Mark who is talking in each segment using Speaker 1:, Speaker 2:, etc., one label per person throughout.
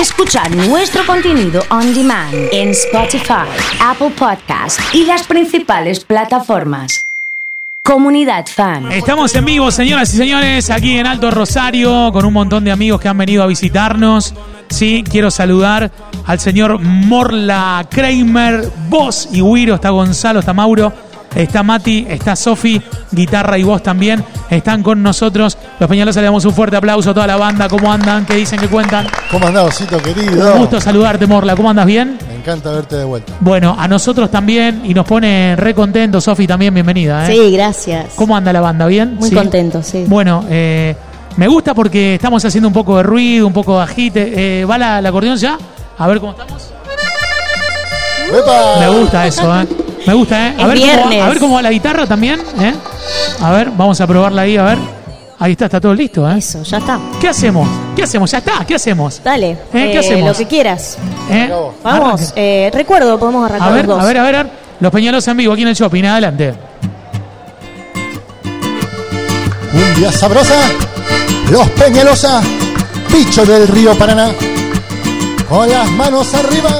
Speaker 1: escuchar nuestro contenido on demand en Spotify, Apple Podcast y las principales plataformas. Comunidad Fan.
Speaker 2: Estamos en vivo, señoras y señores, aquí en Alto Rosario, con un montón de amigos que han venido a visitarnos. Sí, quiero saludar al señor Morla Kramer, vos y Wiro, está Gonzalo, está Mauro, está Mati, está Sofi, guitarra y voz también, están con nosotros. Los Peñalosa le damos un fuerte aplauso a toda la banda, ¿cómo andan? ¿Qué dicen? ¿Qué cuentan?
Speaker 3: ¿Cómo andás, Osito querido?
Speaker 2: Un gusto saludarte, Morla, ¿cómo andas? ¿Bien?
Speaker 3: Me encanta verte de vuelta.
Speaker 2: Bueno, a nosotros también y nos pone re contentos, Sofi también, bienvenida. ¿eh?
Speaker 4: Sí, gracias.
Speaker 2: ¿Cómo anda la banda? ¿Bien?
Speaker 4: Muy
Speaker 2: Sí.
Speaker 4: contento, sí.
Speaker 2: Bueno, eh, me gusta porque estamos haciendo un poco de ruido, un poco de agite. Eh, ¿Va la, la acordeón ya? A ver cómo estamos.
Speaker 3: ¡Epa!
Speaker 2: Me gusta eso, ¿eh? Me gusta, ¿eh? A
Speaker 4: Es
Speaker 2: ver, cómo,
Speaker 4: viernes.
Speaker 2: a ver cómo va la guitarra también, ¿eh? A ver, vamos a probarla ahí, a ver. Ahí está, está todo listo, ¿eh?
Speaker 4: Eso, ya está.
Speaker 2: ¿Qué hacemos? ¿Qué hacemos? Ya está, ¿qué hacemos?
Speaker 4: Dale.
Speaker 2: ¿qué
Speaker 4: eh,
Speaker 2: hacemos?
Speaker 4: Lo que quieras.
Speaker 2: ¿Eh?
Speaker 4: Vamos. Eh, recuerdo, podemos arrancar
Speaker 2: A ver,
Speaker 4: los dos.
Speaker 2: a ver, a ver, a ver. Los Peñalos en vivo aquí en el shopping, adelante.
Speaker 3: Un día sabrosa, los Peñalosa, bicho del río Paraná, con las manos arriba.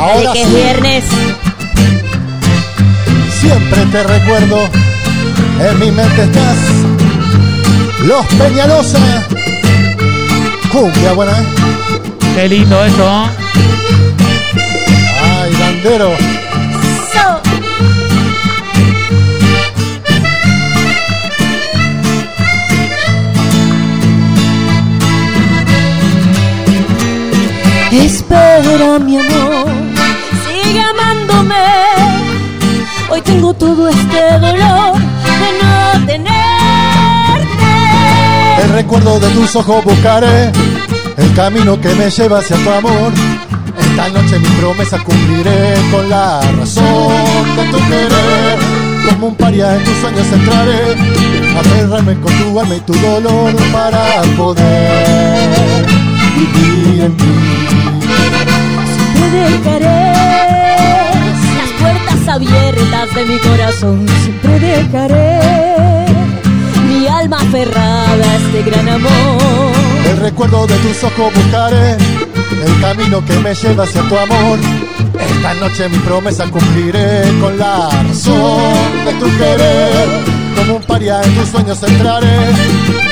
Speaker 3: Ahora
Speaker 4: que es
Speaker 3: sí,
Speaker 4: viernes.
Speaker 3: siempre te recuerdo, en mi mente estás. Los Peñalosa, cumbia buena.
Speaker 2: Qué lindo esto, ¿eh?
Speaker 3: Ay, bandero.
Speaker 4: So. Espera, mi amor,
Speaker 3: recuerdo de tus ojos buscaré, el camino que me lleva hacia tu amor. Esta noche mi promesa cumpliré con la razón de tu querer. Como un paria en tus sueños entraré, aferrarme con tu alma y tu dolor para poder vivir en ti.
Speaker 4: Te dejaré las puertas abiertas de mi corazón. Siempre dejaré mi alma aferrada este gran amor.
Speaker 3: El recuerdo de tus ojos buscaré, el camino que me lleva hacia tu amor. Esta noche mi promesa cumpliré con la razón de tu querer. Como un paria en tus sueños entraré,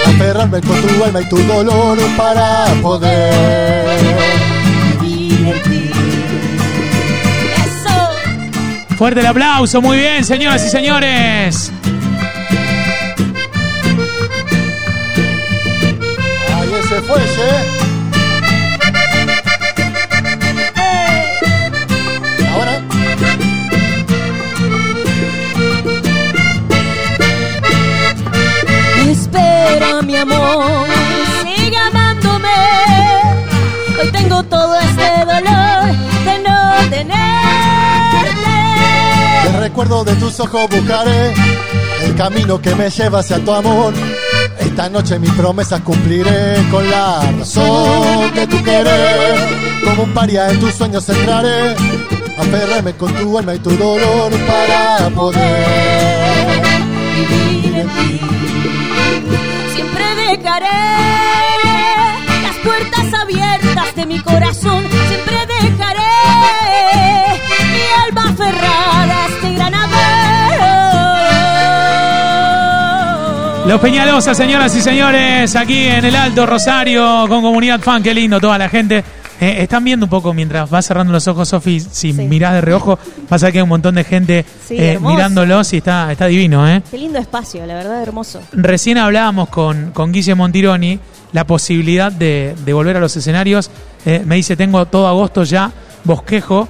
Speaker 3: aferrarme con tu alma y tu dolor para poder vivir en ti.
Speaker 4: Eso.
Speaker 2: Fuerte el aplauso, muy bien, señoras y señores.
Speaker 3: Ahí ese fuelle. Ahora.
Speaker 4: Espera, mi amor, sigue amándome. Hoy tengo todo este dolor de no tenerte.
Speaker 3: El recuerdo de tus ojos buscaré, el camino que me lleva hacia tu amor. Esta noche mi promesa cumpliré con la razón de tu querer. Como un paria en tus sueños entraré, aferrarme con tu alma y tu dolor para poder vivir en ti.
Speaker 4: Siempre dejaré las puertas abiertas de mi corazón.
Speaker 2: Los Peñalosa, señoras y señores, aquí en el Alto Rosario con Comunidad Fan, qué lindo toda la gente. Eh, están viendo un poco mientras vas cerrando los ojos, Sofi, si
Speaker 4: Sí.
Speaker 2: mirás de reojo, vas a ver que hay un montón de gente
Speaker 4: Sí,
Speaker 2: eh, mirándolos y está, está divino, ¿eh?
Speaker 4: Qué lindo espacio, la verdad, hermoso.
Speaker 2: Recién hablábamos con, con Guille Montironi la posibilidad de, de volver a los escenarios. Eh, me dice, tengo todo agosto ya bosquejo.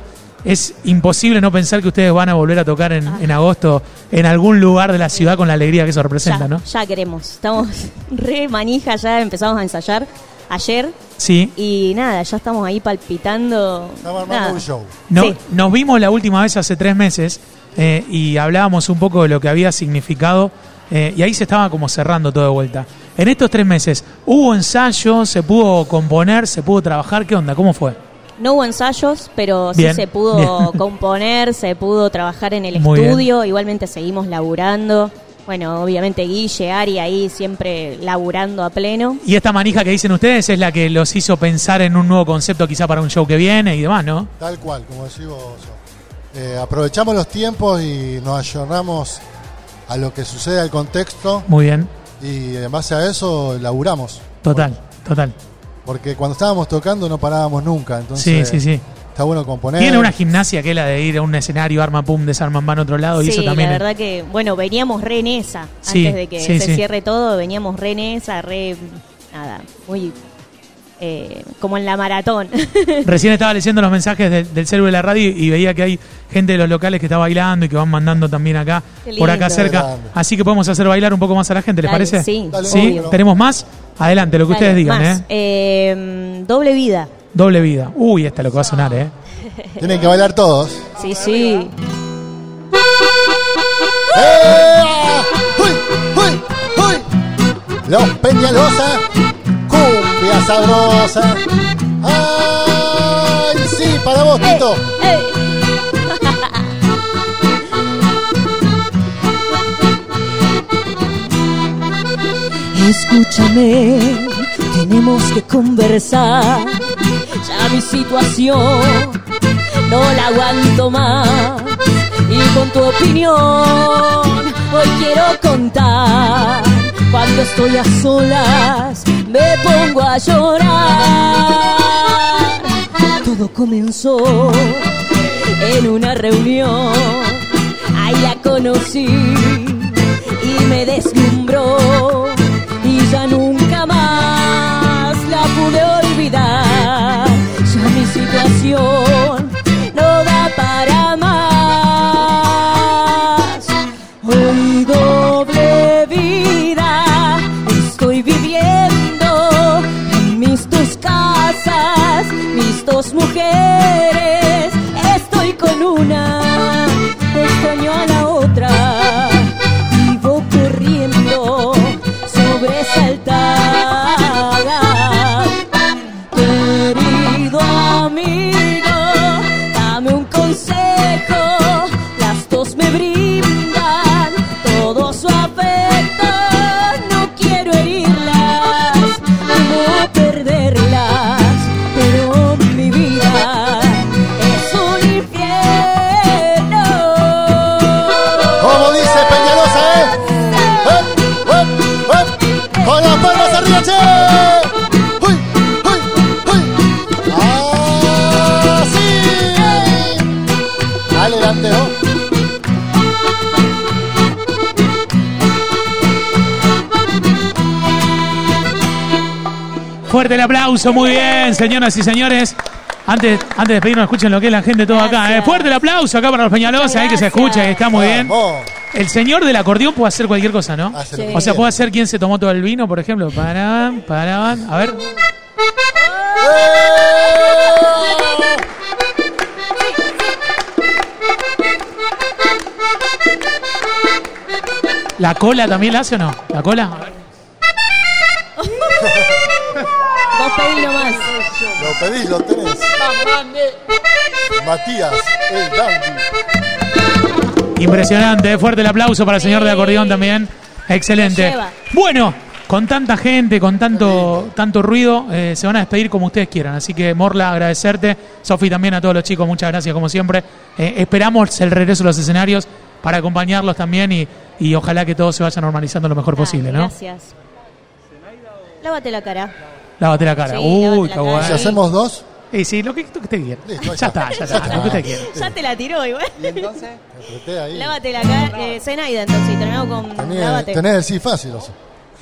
Speaker 2: Es imposible no pensar que ustedes van a volver a tocar en, en agosto en algún lugar de la ciudad con la alegría que eso representa,
Speaker 4: ya,
Speaker 2: ¿no?
Speaker 4: ya queremos. Estamos re manija, ya empezamos a ensayar ayer.
Speaker 2: Sí.
Speaker 4: Y nada, ya estamos ahí palpitando.
Speaker 3: Estamos armando
Speaker 4: Nada.
Speaker 3: un show.
Speaker 2: No-
Speaker 4: Sí.
Speaker 2: Nos vimos la última vez hace tres meses eh, y hablábamos un poco de lo que había significado eh, y ahí se estaba como cerrando todo de vuelta. En estos tres meses, ¿hubo ensayo? ¿Se pudo componer? ¿Se pudo trabajar? ¿Qué onda? ¿Cómo fue?
Speaker 4: No hubo ensayos, pero
Speaker 2: Bien,
Speaker 4: sí se pudo
Speaker 2: bien.
Speaker 4: componer, se pudo trabajar en el
Speaker 2: Muy bien.
Speaker 4: estudio. Igualmente seguimos laburando. Bueno, obviamente Guille, Ari ahí siempre laburando a pleno.
Speaker 2: Y esta manija que dicen ustedes es la que los hizo pensar en un nuevo concepto quizá para un show que viene y demás, ¿no?
Speaker 3: Tal cual, como decís vos. Eh, aprovechamos los tiempos y nos ayornamos a lo que sucede al contexto
Speaker 2: Muy bien.
Speaker 3: y en base a eso laburamos.
Speaker 2: Total, total.
Speaker 3: Porque cuando estábamos tocando no parábamos nunca.
Speaker 2: Sí,
Speaker 3: Entonces
Speaker 2: sí, sí.
Speaker 3: está bueno componer.
Speaker 2: Tiene una gimnasia que es la de ir a un escenario, arma pum, desarman van a otro lado y
Speaker 4: sí,
Speaker 2: eso también.
Speaker 4: la
Speaker 2: es-
Speaker 4: verdad que, bueno, veníamos re en esa.
Speaker 2: Sí,
Speaker 4: antes de que
Speaker 2: sí,
Speaker 4: se
Speaker 2: sí.
Speaker 4: cierre todo, veníamos re en esa, re. Nada, muy. Eh, como en la maratón.
Speaker 2: Recién estaba leyendo los mensajes del, del celular de la radio y veía que hay gente de los locales que está bailando y que van mandando también acá, por acá cerca. Así que podemos hacer bailar un poco más a la gente, ¿les
Speaker 4: Dale,
Speaker 2: parece?
Speaker 4: sí,
Speaker 3: Dale,
Speaker 2: ¿Sí?
Speaker 3: obvio.
Speaker 2: ¿Tenemos más? Adelante, lo que
Speaker 4: Dale,
Speaker 2: ustedes digan,
Speaker 4: más.
Speaker 2: ¿eh?
Speaker 4: Eh, doble vida.
Speaker 2: Doble vida. Uy, esta es lo que va a sonar, ¿eh?
Speaker 3: Tienen que bailar todos.
Speaker 4: Sí, sí.
Speaker 3: ¡Eh! ¡Uy! ¡Uy! ¡Uy! Los Peñalosa, cumbia sabrosa. ¡Ay, sí! Para vos, Tito.
Speaker 4: ¡Ey! Escúchame, tenemos que conversar. Ya mi situación no la aguanto más. Y con tu opinión hoy quiero contar. Cuando estoy a solas me pongo a llorar. Todo comenzó en una reunión. Ahí la conocí y me deslumbró. Y ya nunca dos mujeres.
Speaker 2: Fuerte el aplauso, muy bien, señoras y señores. Antes, antes de despedirnos, escuchen lo que es la gente todo acá. ¿eh? Fuerte el aplauso acá para los Peñalosa, ahí que se escucha y está muy bien. El señor del acordeón puede hacer cualquier cosa, ¿no?
Speaker 4: Sí.
Speaker 3: que
Speaker 2: O sea, puede ser quien se tomó todo el vino, por ejemplo. Paraban, paraban. A ver. ¿La cola también la hace o no? ¿La cola? A ver.
Speaker 4: Pedí nomás.
Speaker 3: Lo pedís, lo tenés. Matías, el dandy.
Speaker 2: Impresionante, eh. fuerte el aplauso para el señor de acordeón también. Excelente. Bueno, con tanta gente, con tanto, tanto ruido, eh, se van a despedir como ustedes quieran. Así que, Morla, agradecerte. Sofi también a todos los chicos, muchas gracias como siempre. Eh, esperamos el regreso a los escenarios para acompañarlos también y, y ojalá que todo se vaya normalizando lo mejor posible, ¿no?
Speaker 4: Gracias. Lávate la cara.
Speaker 2: Lávate la cara.
Speaker 4: Sí,
Speaker 2: Uy,
Speaker 4: lávate
Speaker 2: qué
Speaker 4: cara.
Speaker 2: bueno.
Speaker 3: Si hacemos dos,
Speaker 2: Y sí, lo que, lo que usted quiera.
Speaker 3: Listo, ahí
Speaker 2: ya
Speaker 3: está.
Speaker 2: está, ya está, lo que usted quiera.
Speaker 4: Ya te la tiró igual.
Speaker 3: apreté ahí.
Speaker 4: Lávate la cara. Eh, Zenaida, entonces, y terminamos con
Speaker 3: Tenés,
Speaker 4: lávate.
Speaker 3: tenés el sí fácil, o sea.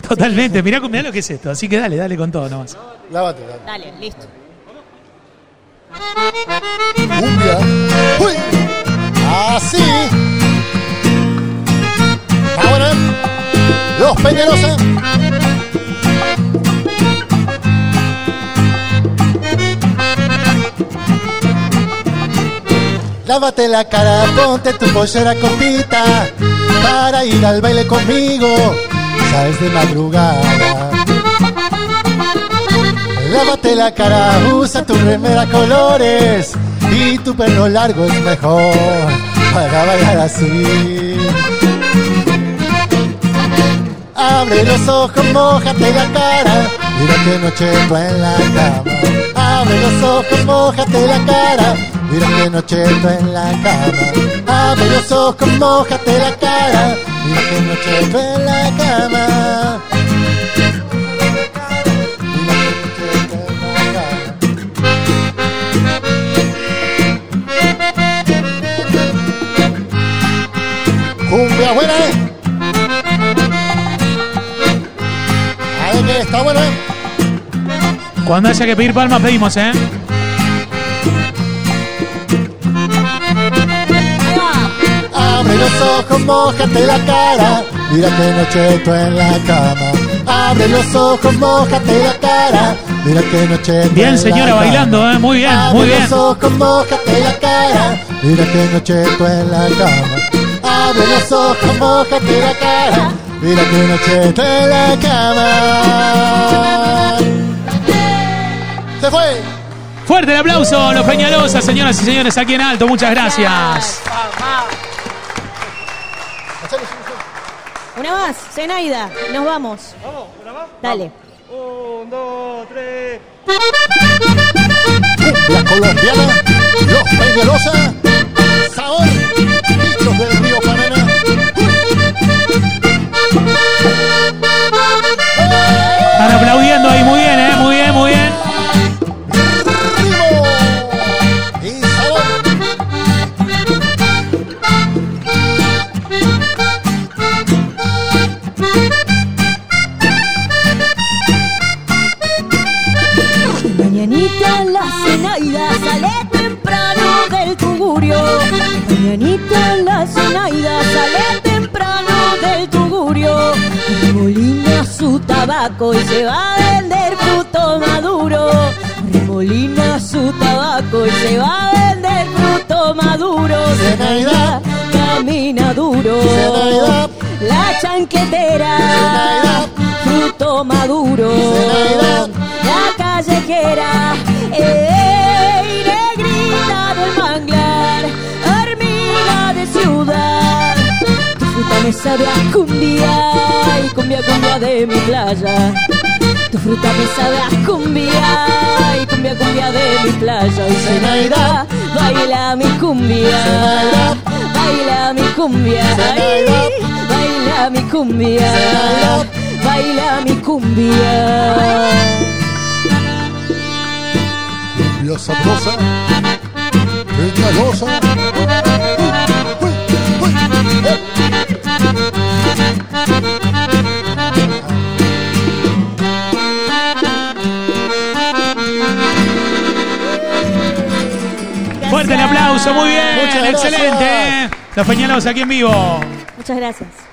Speaker 2: Totalmente, mirá, mirá lo que es esto. Así que dale, dale con todo nomás.
Speaker 3: Lávate, dale.
Speaker 4: Dale, listo.
Speaker 3: Cumbia. ¡Uy! Así. Ahora, los Peñalosa. Lávate la cara, ponte tu pollera cortita para ir al baile conmigo. Ya es de madrugada. Lávate la cara, usa tu remera colores y tu pelo largo es mejor para bailar así. Abre los ojos, mojate la cara. Mira que noche tú en la cama. Abre los ojos, mojate la cara. Mira que noche tú en la cama. Abre los ojos, mojate la cara. Mira que noche tú en la cama. Mira que. Cumbia buena, ¿eh? Ahí que está buena, ¿eh?
Speaker 2: Cuando haya que pedir palmas, pedimos, ¿eh?
Speaker 3: Abre los ojos, mojate la cara. Mira que noche tú en la cama. Abre los ojos, mojate la cara. Mira que noche tú en
Speaker 2: Bien,
Speaker 3: la
Speaker 2: señora,
Speaker 3: cama.
Speaker 2: bailando, ¿eh? Muy bien,
Speaker 3: Abre
Speaker 2: muy bien.
Speaker 3: los ojos, mojate la cara. Mira que noche tú en la cama. Abre los ojos, mojate la cara. Mira que noche tú en la cama. Se fue.
Speaker 2: Fuerte el aplauso, los Peñalosas, señoras y señores, aquí en alto. Muchas gracias.
Speaker 4: Una más, Zenaida, nos vamos. Dale.
Speaker 3: La colombiana, los Peñalosa, sabor, bichos del río Paraná.
Speaker 4: Remolina su tabaco y se va a vender fruto maduro. Remolina su tabaco y se va a vender fruto maduro.
Speaker 3: Zenaida.
Speaker 4: camina duro.
Speaker 3: Zenaida.
Speaker 4: La chanquetera,
Speaker 3: Zenaida.
Speaker 4: fruto maduro.
Speaker 3: Zenaida.
Speaker 4: La callejera, ey, negrita del manglar, hormiga de ciudad. Tu fruta me sabe a cumbia cumbia, cumbia de mi playa. Tu fruta me sabe a cumbia y cumbia, cumbia de mi playa. Y Zenaida, baila mi cumbia, baila mi cumbia, baila mi cumbia, baila mi cumbia.
Speaker 3: Cumbia sabrosa, peñalosa. Uy, uy.
Speaker 2: Fuerte el aplauso, muy bien.
Speaker 3: Muchas gracias.
Speaker 2: Excelente. ¿eh? Los Peñalosas aquí en vivo.
Speaker 4: Muchas gracias.